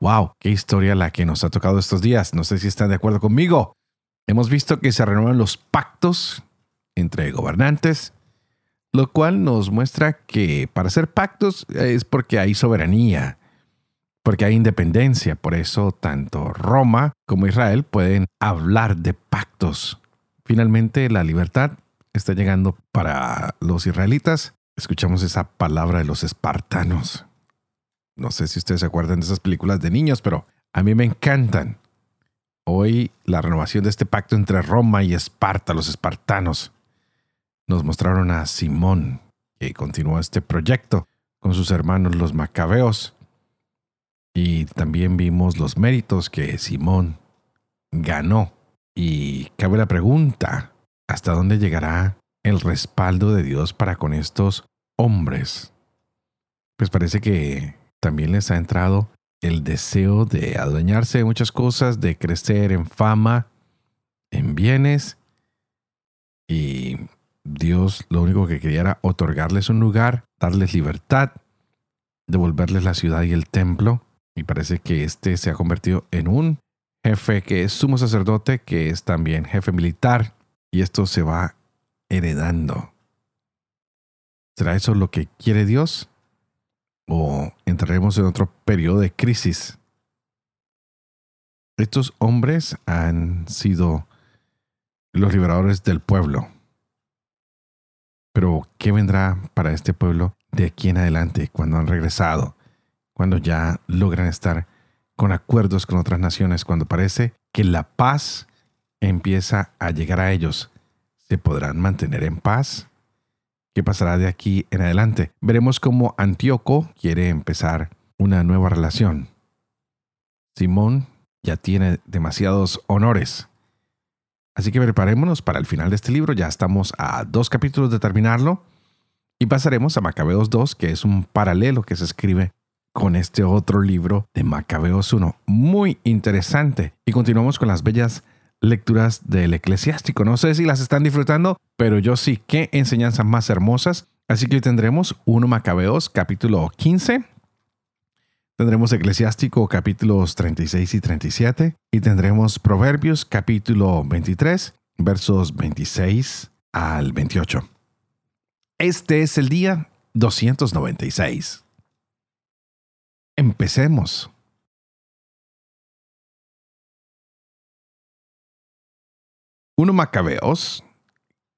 ¡Wow! ¡Qué historia la que nos ha tocado estos días! No sé si están de acuerdo conmigo. Hemos visto que se renuevan los pactos entre gobernantes, lo cual nos muestra que para hacer pactos es porque hay soberanía, porque hay independencia. Por eso tanto Roma como Israel pueden hablar de pactos. Finalmente la libertad está llegando para los israelitas. Escuchamos esa palabra de los espartanos. No sé si ustedes se acuerdan de esas películas de niños, pero a mí me encantan. Hoy la renovación de este pacto entre Roma y Esparta, los espartanos, nos mostraron a Simón, que continuó este proyecto con sus hermanos los macabeos. Y también vimos los méritos que Simón ganó. Y cabe la pregunta, ¿hasta dónde llegará el respaldo de Dios para con estos hombres? Pues parece que también les ha entrado el deseo de adueñarse de muchas cosas, de crecer en fama, en bienes. Y Dios lo único que quería era otorgarles un lugar, darles libertad, devolverles la ciudad y el templo. Y parece que este se ha convertido en un jefe que es sumo sacerdote, que es también jefe militar. Y esto se va heredando. ¿Será eso lo que quiere Dios? O entraremos en otro periodo de crisis. Estos hombres han sido los liberadores del pueblo. Pero, ¿qué vendrá para este pueblo de aquí en adelante cuando han regresado? Cuando ya logran estar con acuerdos con otras naciones, cuando parece que la paz empieza a llegar a ellos. ¿Se podrán mantener en paz? Qué pasará de aquí en adelante. Veremos cómo Antíoco quiere empezar una nueva relación. Simón ya tiene demasiados honores. Así que preparémonos para el final de este libro. Ya estamos a dos capítulos de terminarlo. Y pasaremos a Macabeos 2, que es un paralelo que se escribe con este otro libro de Macabeos 1. Muy interesante. Y continuamos con las bellas lecturas del eclesiástico. No sé si las están disfrutando, pero yo sí. Qué enseñanzas más hermosas. Así que hoy tendremos 1 Macabeos capítulo 15. Tendremos Eclesiástico capítulos 36 y 37. Y tendremos Proverbios capítulo 23 versos 26 al 28. Este es el día 296. Empecemos. 1 Macabeos,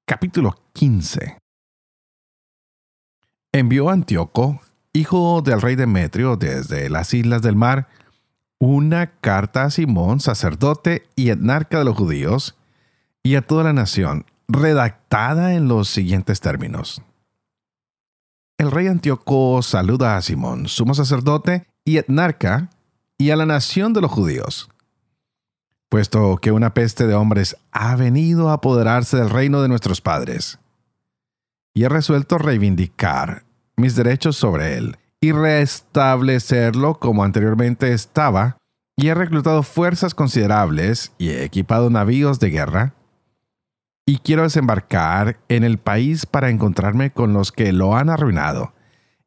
capítulo 15. Envió Antíoco, hijo del rey Demetrio, desde las islas del mar, una carta a Simón, sacerdote y etnarca de los judíos, y a toda la nación, redactada en los siguientes términos. El rey Antíoco saluda a Simón, sumo sacerdote y etnarca, y a la nación de los judíos puesto que una peste de hombres ha venido a apoderarse del reino de nuestros padres. Y he resuelto reivindicar mis derechos sobre él y restablecerlo como anteriormente estaba, y he reclutado fuerzas considerables y he equipado navíos de guerra, y quiero desembarcar en el país para encontrarme con los que lo han arruinado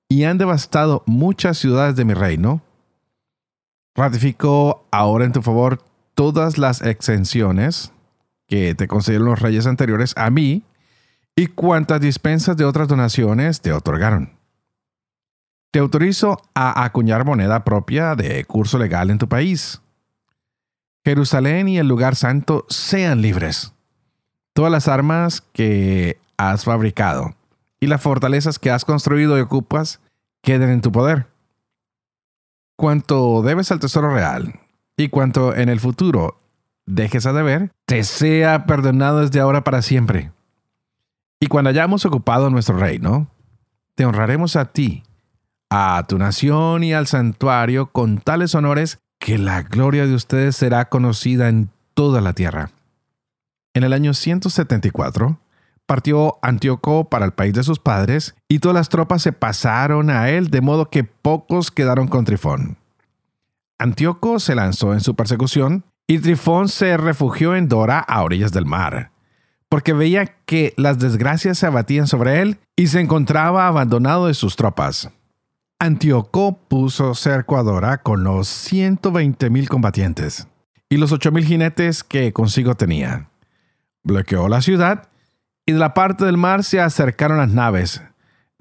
y han devastado muchas ciudades de mi reino. Ratifico ahora en tu favor todas las exenciones que te concedieron los reyes anteriores a mí y cuantas dispensas de otras donaciones te otorgaron. Te autorizo a acuñar moneda propia de curso legal en tu país. Jerusalén y el lugar santo sean libres. Todas las armas que has fabricado y las fortalezas que has construido y ocupas queden en tu poder. Cuanto debes al tesoro real, y cuanto en el futuro dejes a deber, te sea perdonado desde ahora para siempre. Y cuando hayamos ocupado nuestro reino, te honraremos a ti, a tu nación y al santuario con tales honores que la gloria de ustedes será conocida en toda la tierra. En el año 174, partió Antíoco para el país de sus padres, y todas las tropas se pasaron a él, de modo que pocos quedaron con Trifón. Antíoco se lanzó en su persecución, y Trifón se refugió en Dora a orillas del mar, porque veía que las desgracias se abatían sobre él y se encontraba abandonado de sus tropas. Antíoco puso cerco a Dora con los 120 mil combatientes y los 8 mil jinetes que consigo tenía. Bloqueó la ciudad y de la parte del mar se acercaron las naves,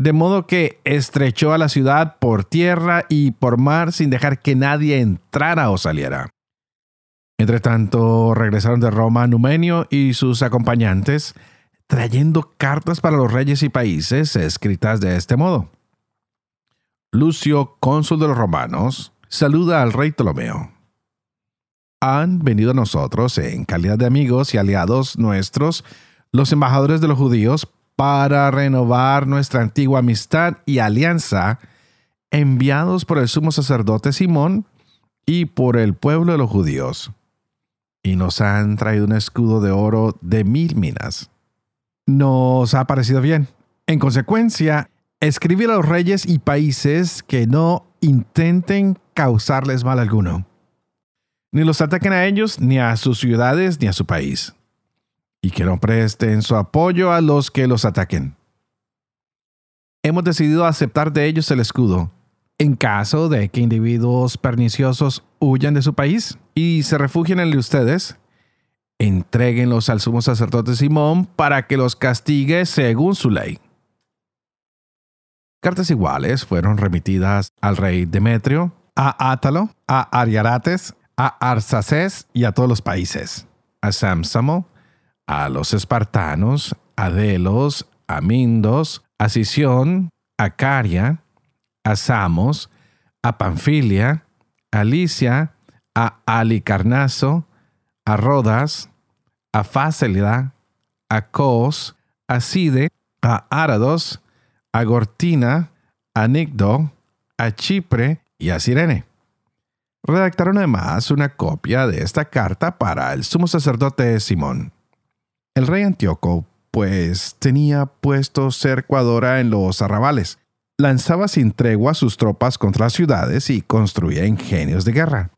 de modo que estrechó a la ciudad por tierra y por mar sin dejar que nadie entrara o saliera. Entre tanto, regresaron de Roma Numenio y sus acompañantes, trayendo cartas para los reyes y países escritas de este modo. Lucio, cónsul de los romanos, saluda al rey Ptolomeo. Han venido a nosotros en calidad de amigos y aliados nuestros los embajadores de los judíos para renovar nuestra antigua amistad y alianza, enviados por el sumo sacerdote Simón y por el pueblo de los judíos. Y nos han traído un escudo de oro de mil minas. Nos ha parecido bien. En consecuencia, escribir a los reyes y países que no intenten causarles mal alguno. Ni los ataquen a ellos, ni a sus ciudades, ni a su país y que no presten su apoyo a los que los ataquen. Hemos decidido aceptar de ellos el escudo, en caso de que individuos perniciosos huyan de su país y se refugien en el de ustedes, entréguenlos al sumo sacerdote Simón para que los castigue según su ley. Cartas iguales fueron remitidas al rey Demetrio, a Átalo, a Ariarates, a Arsaces y a todos los países, a Samsamo, a los espartanos, a Delos, a Mindos, a Sición, a Caria, a Samos, a Panfilia, a Licia, a Alicarnaso, a Rodas, a Fácelida, a Cos, a Side, a Árados, a Gortina, a Nicdo, a Chipre y a Sirene. Redactaron además una copia de esta carta para el sumo sacerdote Simón. El rey Antíoco, pues, tenía puesto cerco a Dora en los arrabales, lanzaba sin tregua sus tropas contra las ciudades y construía ingenios de guerra.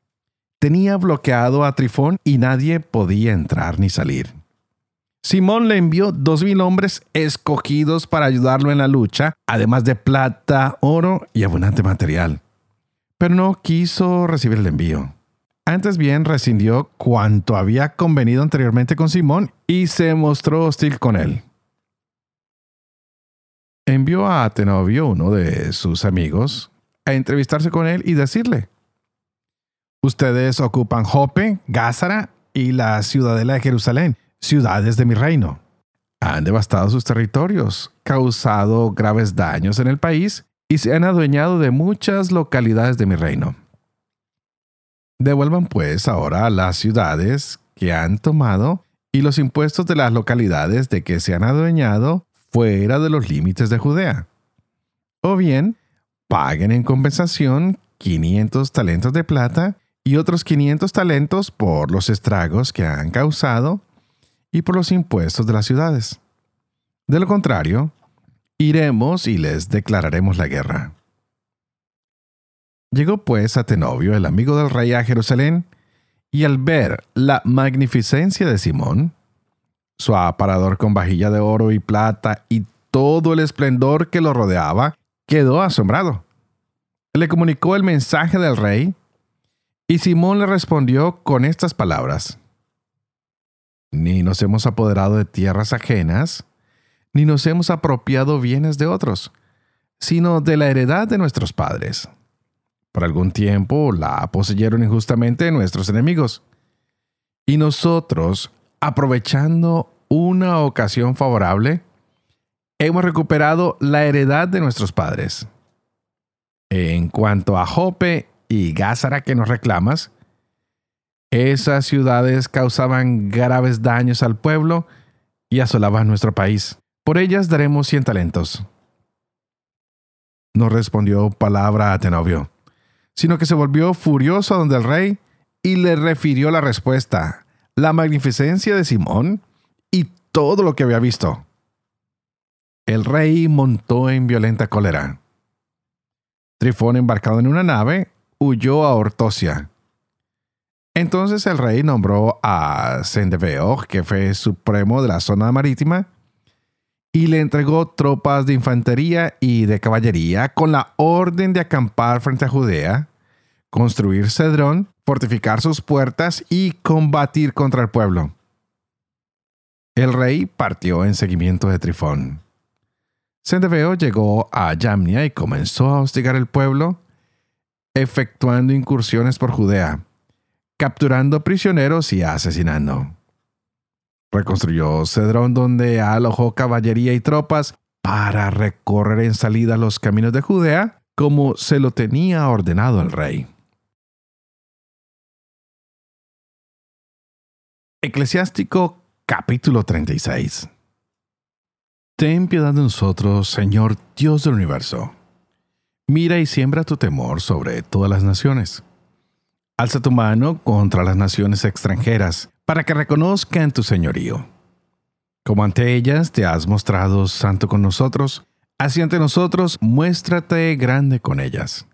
Tenía bloqueado a Trifón y nadie podía entrar ni salir. Simón le envió dos mil hombres escogidos para ayudarlo en la lucha, además de plata, oro y abundante material. Pero no quiso recibir el envío. Antes bien rescindió cuanto había convenido anteriormente con Simón y se mostró hostil con él. Envió a Atenovio, uno de sus amigos, a entrevistarse con él y decirle, Ustedes ocupan Jope, Gázara y la ciudadela de Jerusalén, ciudades de mi reino. Han devastado sus territorios, causado graves daños en el país y se han adueñado de muchas localidades de mi reino. Devuelvan pues ahora las ciudades que han tomado y los impuestos de las localidades de que se han adueñado fuera de los límites de Judea. O bien, paguen en compensación 500 talentos de plata y otros 500 talentos por los estragos que han causado y por los impuestos de las ciudades. De lo contrario, iremos y les declararemos la guerra. Llegó pues a Tenobio, el amigo del rey, a Jerusalén, y al ver la magnificencia de Simón, su aparador con vajilla de oro y plata y todo el esplendor que lo rodeaba, quedó asombrado. Le comunicó el mensaje del rey, y Simón le respondió con estas palabras. Ni nos hemos apoderado de tierras ajenas, ni nos hemos apropiado bienes de otros, sino de la heredad de nuestros padres por algún tiempo la poseyeron injustamente nuestros enemigos. Y nosotros, aprovechando una ocasión favorable, hemos recuperado la heredad de nuestros padres. En cuanto a Jope y Gázara que nos reclamas, esas ciudades causaban graves daños al pueblo y asolaban nuestro país. Por ellas daremos cien talentos. Nos respondió palabra a Tenobio sino que se volvió furioso donde el rey y le refirió la respuesta, la magnificencia de Simón y todo lo que había visto. El rey montó en violenta cólera. Trifón, embarcado en una nave, huyó a Ortosia. Entonces el rey nombró a Sendeveo, jefe supremo de la zona marítima, y le entregó tropas de infantería y de caballería con la orden de acampar frente a Judea, construir Cedrón, fortificar sus puertas y combatir contra el pueblo. El rey partió en seguimiento de Trifón. Sendeveo llegó a Yamnia y comenzó a hostigar el pueblo, efectuando incursiones por Judea, capturando prisioneros y asesinando. Reconstruyó Cedrón donde alojó caballería y tropas para recorrer en salida los caminos de Judea como se lo tenía ordenado el rey. Eclesiástico capítulo 36 Ten piedad de nosotros, Señor Dios del universo. Mira y siembra tu temor sobre todas las naciones. Alza tu mano contra las naciones extranjeras para que reconozcan tu señorío. Como ante ellas te has mostrado santo con nosotros, así ante nosotros muéstrate grande con ellas.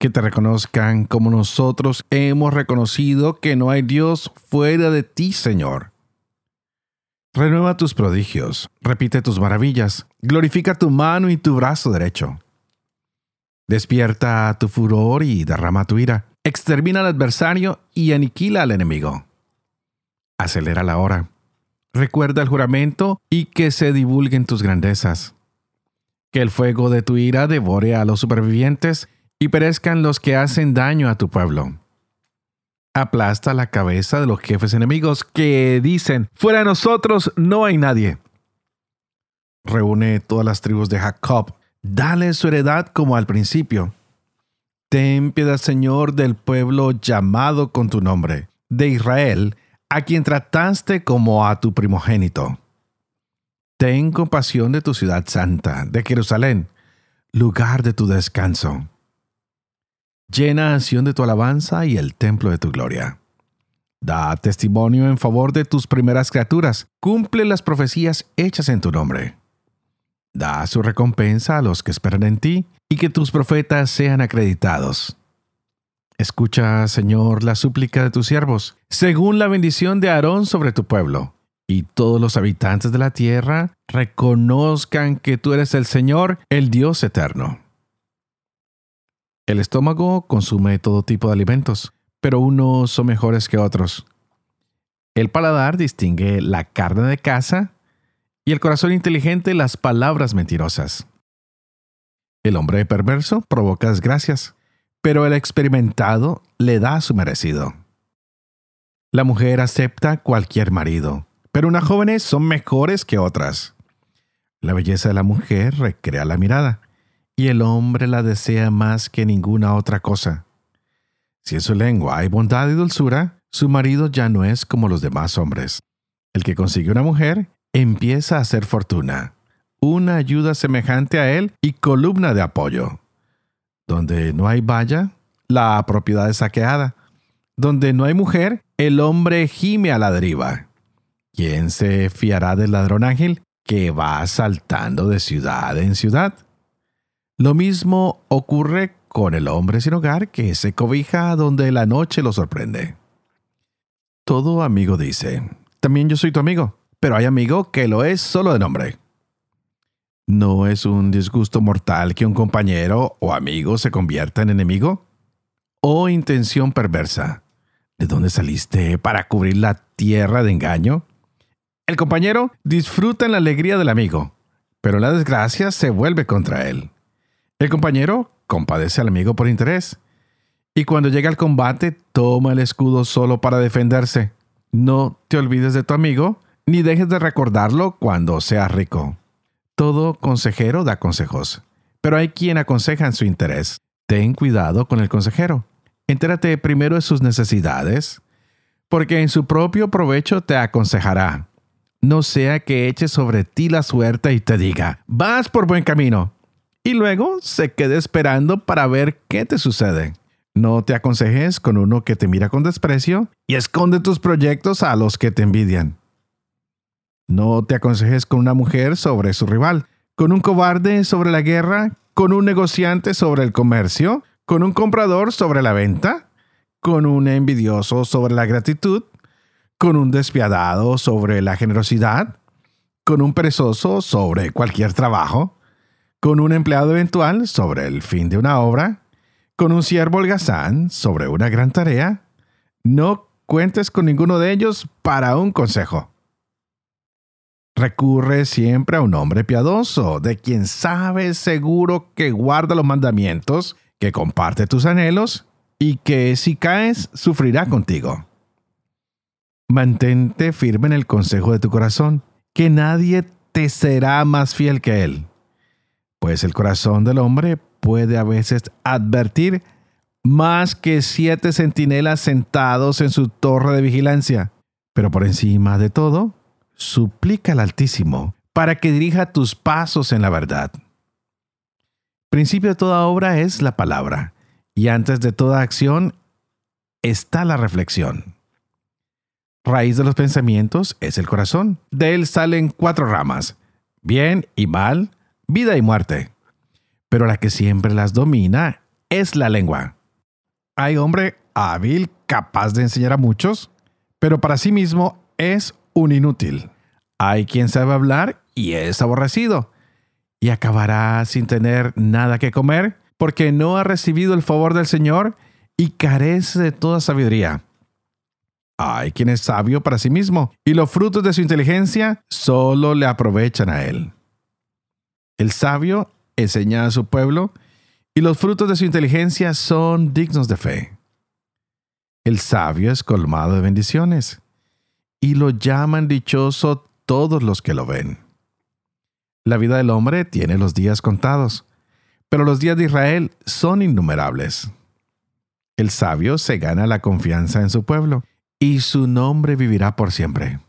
Que te reconozcan como nosotros hemos reconocido que no hay Dios fuera de ti, Señor. Renueva tus prodigios, repite tus maravillas, glorifica tu mano y tu brazo derecho. Despierta tu furor y derrama tu ira, extermina al adversario y aniquila al enemigo acelera la hora. Recuerda el juramento y que se divulguen tus grandezas. Que el fuego de tu ira devore a los supervivientes y perezcan los que hacen daño a tu pueblo. Aplasta la cabeza de los jefes enemigos que dicen, fuera de nosotros no hay nadie. Reúne todas las tribus de Jacob, dale su heredad como al principio. Ten piedad, Señor, del pueblo llamado con tu nombre, de Israel, a quien trataste como a tu primogénito. Ten compasión de tu ciudad santa, de Jerusalén, lugar de tu descanso. Llena acción de tu alabanza y el templo de tu gloria. Da testimonio en favor de tus primeras criaturas, cumple las profecías hechas en tu nombre. Da su recompensa a los que esperan en ti y que tus profetas sean acreditados. Escucha, Señor, la súplica de tus siervos, según la bendición de Aarón sobre tu pueblo. Y todos los habitantes de la tierra reconozcan que tú eres el Señor, el Dios eterno. El estómago consume todo tipo de alimentos, pero unos son mejores que otros. El paladar distingue la carne de caza y el corazón inteligente las palabras mentirosas. El hombre perverso provoca desgracias pero el experimentado le da su merecido. La mujer acepta cualquier marido, pero unas jóvenes son mejores que otras. La belleza de la mujer recrea la mirada, y el hombre la desea más que ninguna otra cosa. Si en su lengua hay bondad y dulzura, su marido ya no es como los demás hombres. El que consigue una mujer empieza a hacer fortuna, una ayuda semejante a él y columna de apoyo. Donde no hay valla, la propiedad es saqueada. Donde no hay mujer, el hombre gime a la deriva. ¿Quién se fiará del ladrón ángel que va saltando de ciudad en ciudad? Lo mismo ocurre con el hombre sin hogar que se cobija donde la noche lo sorprende. Todo amigo dice, también yo soy tu amigo, pero hay amigo que lo es solo de nombre. ¿No es un disgusto mortal que un compañero o amigo se convierta en enemigo? ¿O intención perversa? ¿De dónde saliste para cubrir la tierra de engaño? El compañero disfruta en la alegría del amigo, pero la desgracia se vuelve contra él. El compañero compadece al amigo por interés, y cuando llega al combate toma el escudo solo para defenderse. No te olvides de tu amigo, ni dejes de recordarlo cuando seas rico. Todo consejero da consejos, pero hay quien aconseja en su interés. Ten cuidado con el consejero. Entérate primero de sus necesidades, porque en su propio provecho te aconsejará. No sea que eche sobre ti la suerte y te diga, vas por buen camino, y luego se quede esperando para ver qué te sucede. No te aconsejes con uno que te mira con desprecio y esconde tus proyectos a los que te envidian. No te aconsejes con una mujer sobre su rival, con un cobarde sobre la guerra, con un negociante sobre el comercio, con un comprador sobre la venta, con un envidioso sobre la gratitud, con un despiadado sobre la generosidad, con un perezoso sobre cualquier trabajo, con un empleado eventual sobre el fin de una obra, con un siervo holgazán sobre una gran tarea. No cuentes con ninguno de ellos para un consejo. Recurre siempre a un hombre piadoso, de quien sabes seguro que guarda los mandamientos, que comparte tus anhelos y que si caes sufrirá contigo. Mantente firme en el consejo de tu corazón, que nadie te será más fiel que él, pues el corazón del hombre puede a veces advertir más que siete centinelas sentados en su torre de vigilancia, pero por encima de todo, suplica al Altísimo para que dirija tus pasos en la verdad. Principio de toda obra es la palabra, y antes de toda acción está la reflexión. Raíz de los pensamientos es el corazón. De él salen cuatro ramas, bien y mal, vida y muerte. Pero la que siempre las domina es la lengua. Hay hombre hábil, capaz de enseñar a muchos, pero para sí mismo es un inútil. Hay quien sabe hablar y es aborrecido, y acabará sin tener nada que comer porque no ha recibido el favor del Señor y carece de toda sabiduría. Hay quien es sabio para sí mismo y los frutos de su inteligencia solo le aprovechan a él. El sabio enseña a su pueblo y los frutos de su inteligencia son dignos de fe. El sabio es colmado de bendiciones y lo llaman dichoso todos los que lo ven. La vida del hombre tiene los días contados, pero los días de Israel son innumerables. El sabio se gana la confianza en su pueblo, y su nombre vivirá por siempre.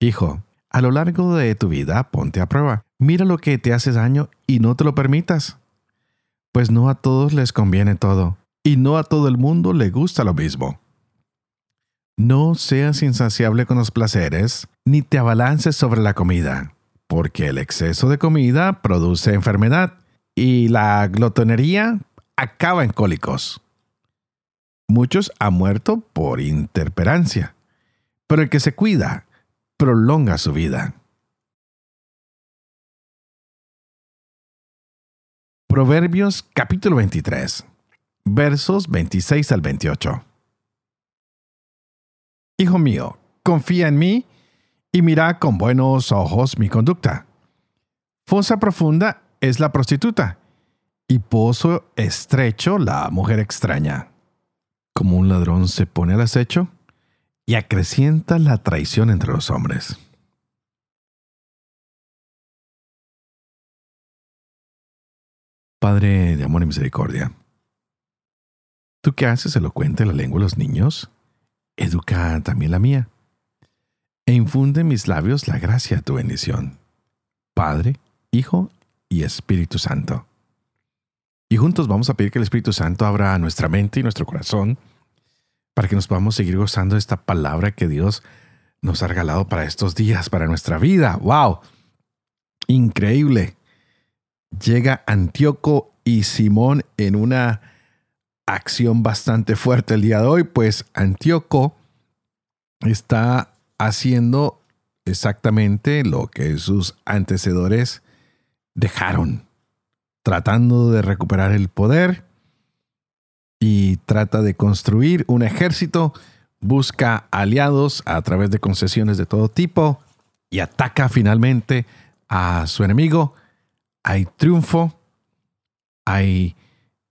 Hijo, a lo largo de tu vida ponte a prueba. Mira lo que te hace daño y no te lo permitas. Pues no a todos les conviene todo, y no a todo el mundo le gusta lo mismo. No seas insaciable con los placeres, ni te abalances sobre la comida, porque el exceso de comida produce enfermedad y la glotonería acaba en cólicos. Muchos han muerto por interperancia, pero el que se cuida prolonga su vida. Proverbios capítulo 23, versos 26 al 28. Hijo mío, confía en mí y mira con buenos ojos mi conducta. Fosa profunda es la prostituta y pozo estrecho la mujer extraña. Como un ladrón se pone al acecho y acrecienta la traición entre los hombres. Padre de amor y misericordia, ¿tú qué haces elocuente la lengua de los niños? Educa también la mía e infunde en mis labios la gracia de tu bendición. Padre, Hijo y Espíritu Santo. Y juntos vamos a pedir que el Espíritu Santo abra nuestra mente y nuestro corazón para que nos podamos seguir gozando de esta palabra que Dios nos ha regalado para estos días, para nuestra vida. ¡Wow! Increíble. Llega Antíoco y Simón en una acción bastante fuerte el día de hoy, pues Antíoco está haciendo exactamente lo que sus antecedores dejaron, tratando de recuperar el poder y trata de construir un ejército, busca aliados a través de concesiones de todo tipo y ataca finalmente a su enemigo. Hay triunfo, hay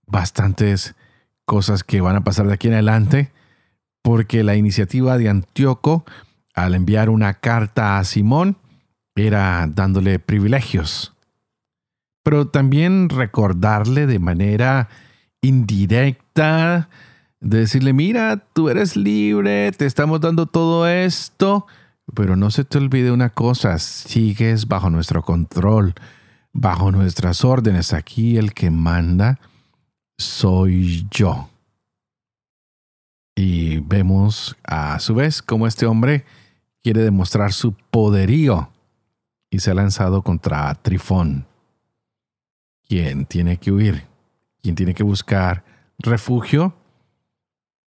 bastantes cosas que van a pasar de aquí en adelante, porque la iniciativa de Antíoco al enviar una carta a Simón era dándole privilegios, pero también recordarle de manera indirecta, de decirle, mira, tú eres libre, te estamos dando todo esto, pero no se te olvide una cosa, sigues bajo nuestro control, bajo nuestras órdenes. Aquí el que manda soy yo. Y vemos a su vez cómo este hombre quiere demostrar su poderío y se ha lanzado contra Trifón, quien tiene que huir, quien tiene que buscar refugio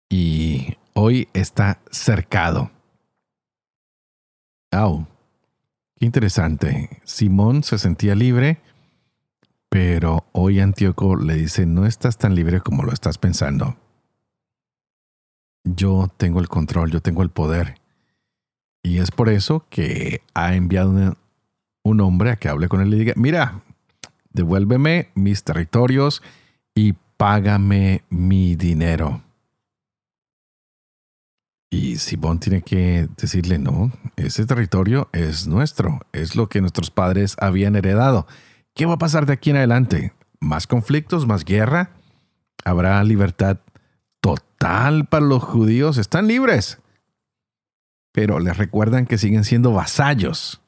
y hoy está cercado. ¡Au! Qué interesante. Simón se sentía libre, pero hoy Antíoco le dice, no estás tan libre como lo estás pensando. Yo tengo el control, yo tengo el poder. Y es por eso que ha enviado un hombre a que hable con él y diga, mira, devuélveme mis territorios y págame mi dinero. Y Simón tiene que decirle, no, ese territorio es nuestro, es lo que nuestros padres habían heredado. ¿Qué va a pasar de aquí en adelante? ¿Más conflictos, más guerra? ¿Habrá libertad total para los judíos? Están libres. Pero les recuerdan que siguen siendo vasallos,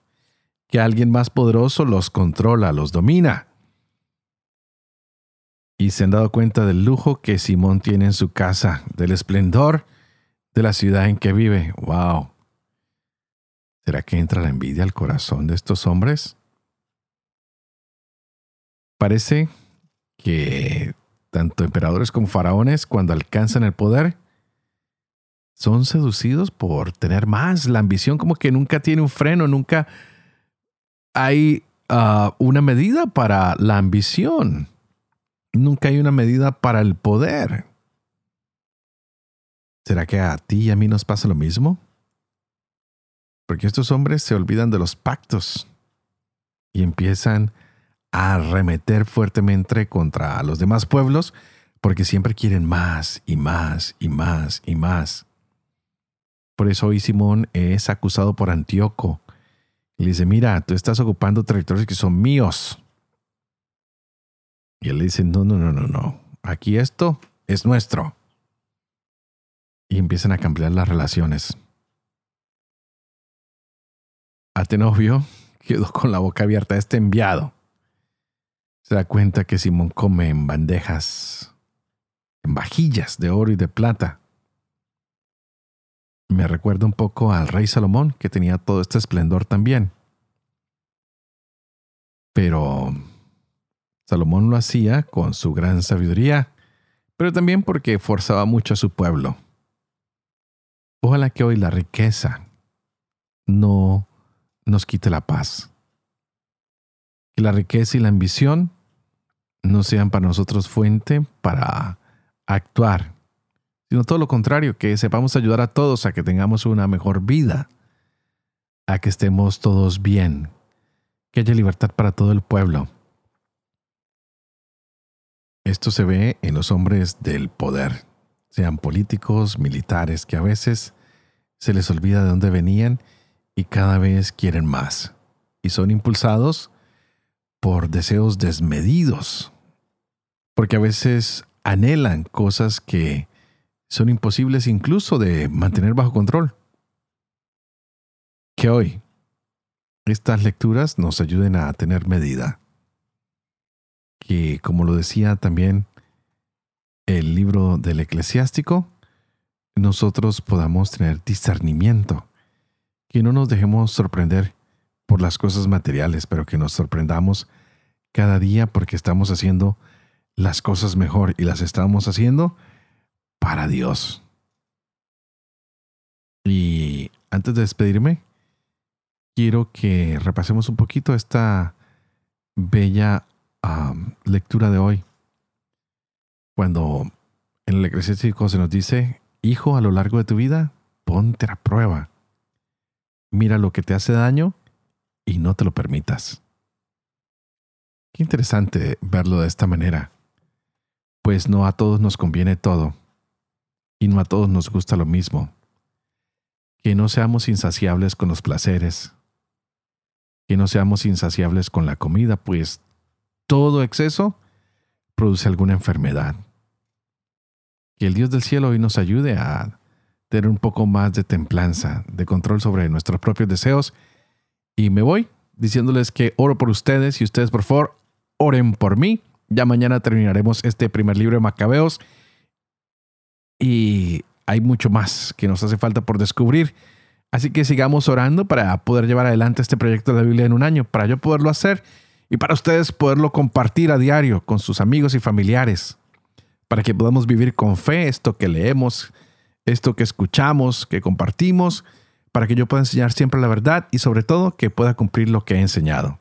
que alguien más poderoso los controla, los domina. Y se han dado cuenta del lujo que Simón tiene en su casa, del esplendor de la ciudad en que vive. ¡Wow! ¿Será que entra la envidia al corazón de estos hombres? Parece que tanto emperadores como faraones, cuando alcanzan el poder, son seducidos por tener más. La ambición como que nunca tiene un freno, nunca hay ah, una medida para la ambición. Nunca hay una medida para el poder. ¿Será que a ti y a mí nos pasa lo mismo? Porque estos hombres se olvidan de los pactos y empiezan a arremeter fuertemente contra los demás pueblos porque siempre quieren más y más y más y más. Por eso hoy Simón es acusado por Antíoco. Le dice, mira, tú estás ocupando territorios que son míos. Y él le dice, no, no, no, no, no. Aquí esto es nuestro y empiezan a cambiar las relaciones. Atenovio quedó con la boca abierta. Este enviado se da cuenta que Simón come en bandejas, en vajillas de oro y de plata. Me recuerda un poco al rey Salomón, que tenía todo este esplendor también. Pero Salomón lo hacía con su gran sabiduría, pero también porque forzaba mucho a su pueblo. Ojalá que hoy la riqueza no nos quite la paz. Que la riqueza y la ambición no sean para nosotros fuente para actuar, sino todo lo contrario, que sepamos ayudar a todos a que tengamos una mejor vida, a que estemos todos bien, que haya libertad para todo el pueblo. Esto se ve en los hombres del poder sean políticos, militares, que a veces se les olvida de dónde venían y cada vez quieren más. Y son impulsados por deseos desmedidos, porque a veces anhelan cosas que son imposibles incluso de mantener bajo control. Que hoy estas lecturas nos ayuden a tener medida. Que, como lo decía también el libro del eclesiástico, nosotros podamos tener discernimiento, que no nos dejemos sorprender por las cosas materiales, pero que nos sorprendamos cada día porque estamos haciendo las cosas mejor y las estamos haciendo para Dios. Y antes de despedirme, quiero que repasemos un poquito esta bella lectura de hoy cuando en el eclesiástico se nos dice, hijo, a lo largo de tu vida, ponte a prueba. Mira lo que te hace daño y no te lo permitas. Qué interesante verlo de esta manera, pues no a todos nos conviene todo y no a todos nos gusta lo mismo. Que no seamos insaciables con los placeres, que no seamos insaciables con la comida, pues todo exceso produce alguna enfermedad. Que el Dios del cielo hoy nos ayude a tener un poco más de templanza, de control sobre nuestros propios deseos. Y me voy diciéndoles que oro por ustedes y ustedes por favor oren por mí. Ya mañana terminaremos este primer libro de Macabeos y hay mucho más que nos hace falta por descubrir. Así que sigamos orando para poder llevar adelante este proyecto de la Biblia en un año, para yo poderlo hacer y para ustedes poderlo compartir a diario con sus amigos y familiares, para que podamos vivir con fe esto que leemos, esto que escuchamos, que compartimos, para que yo pueda enseñar siempre la verdad y sobre todo que pueda cumplir lo que he enseñado.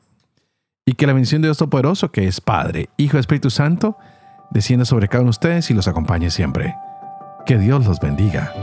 Y que la bendición de Dios Todopoderoso, que es Padre, Hijo y Espíritu Santo, descienda sobre cada uno de ustedes y los acompañe siempre. Que Dios los bendiga.